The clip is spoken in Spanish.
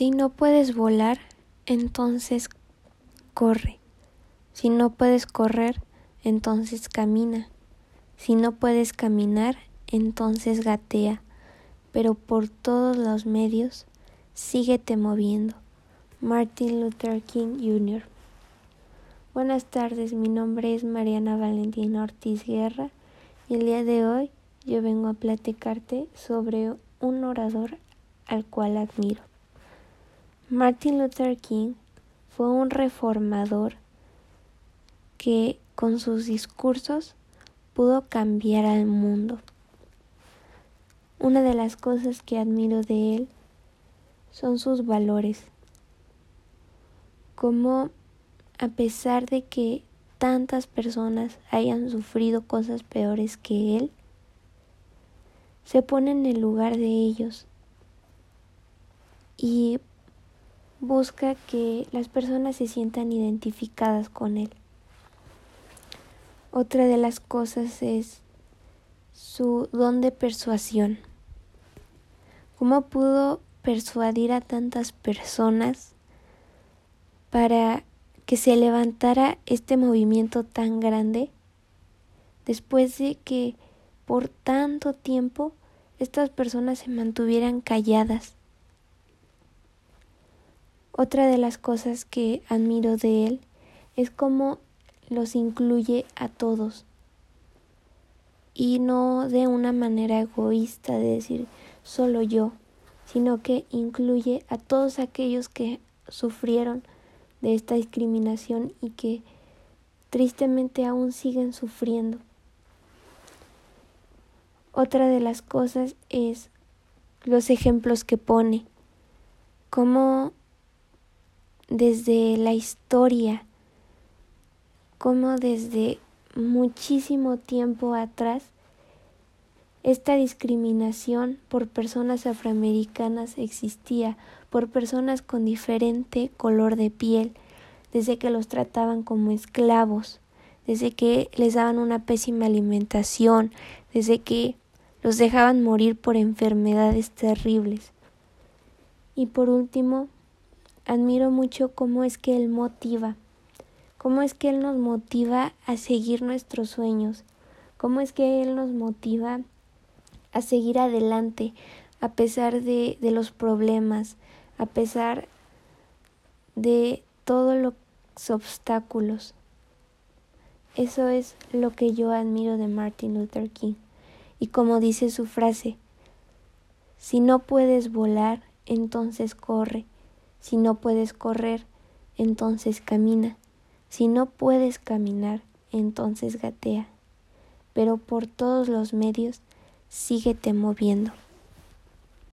Si no puedes volar, entonces corre. Si no puedes correr, entonces camina. Si no puedes caminar, entonces gatea. Pero por todos los medios, síguete moviendo. Martin Luther King Jr. Buenas tardes, mi nombre es Mariana Valentina Ortiz Guerra y el día de hoy yo vengo a platicarte sobre un orador al cual admiro. Martin Luther King fue un reformador que con sus discursos pudo cambiar al mundo. Una de las cosas que admiro de él son sus valores. Como a pesar de que tantas personas hayan sufrido cosas peores que él, se pone en el lugar de ellos y busca que las personas se sientan identificadas con él. Otra de las cosas es su don de persuasión. ¿Cómo pudo persuadir a tantas personas para que se levantara este movimiento tan grande después de que por tanto tiempo estas personas se mantuvieran calladas otra de las cosas que admiro de él es cómo los incluye a todos y no de una manera egoísta de decir solo yo, sino que incluye a todos aquellos que sufrieron de esta discriminación y que tristemente aún siguen sufriendo. Otra de las cosas es los ejemplos que pone, cómo desde la historia, como desde muchísimo tiempo atrás, esta discriminación por personas afroamericanas existía, por personas con diferente color de piel, desde que los trataban como esclavos, desde que les daban una pésima alimentación, desde que los dejaban morir por enfermedades terribles. Y por último, admiro mucho cómo es que Él motiva, cómo es que Él nos motiva a seguir nuestros sueños, cómo es que Él nos motiva a seguir adelante a pesar de, de los problemas, a pesar de todos los obstáculos. Eso es lo que yo admiro de Martin Luther King. Y como dice su frase, si no puedes volar, entonces corre. Si no puedes correr, entonces camina. Si no puedes caminar, entonces gatea. Pero por todos los medios, síguete moviendo.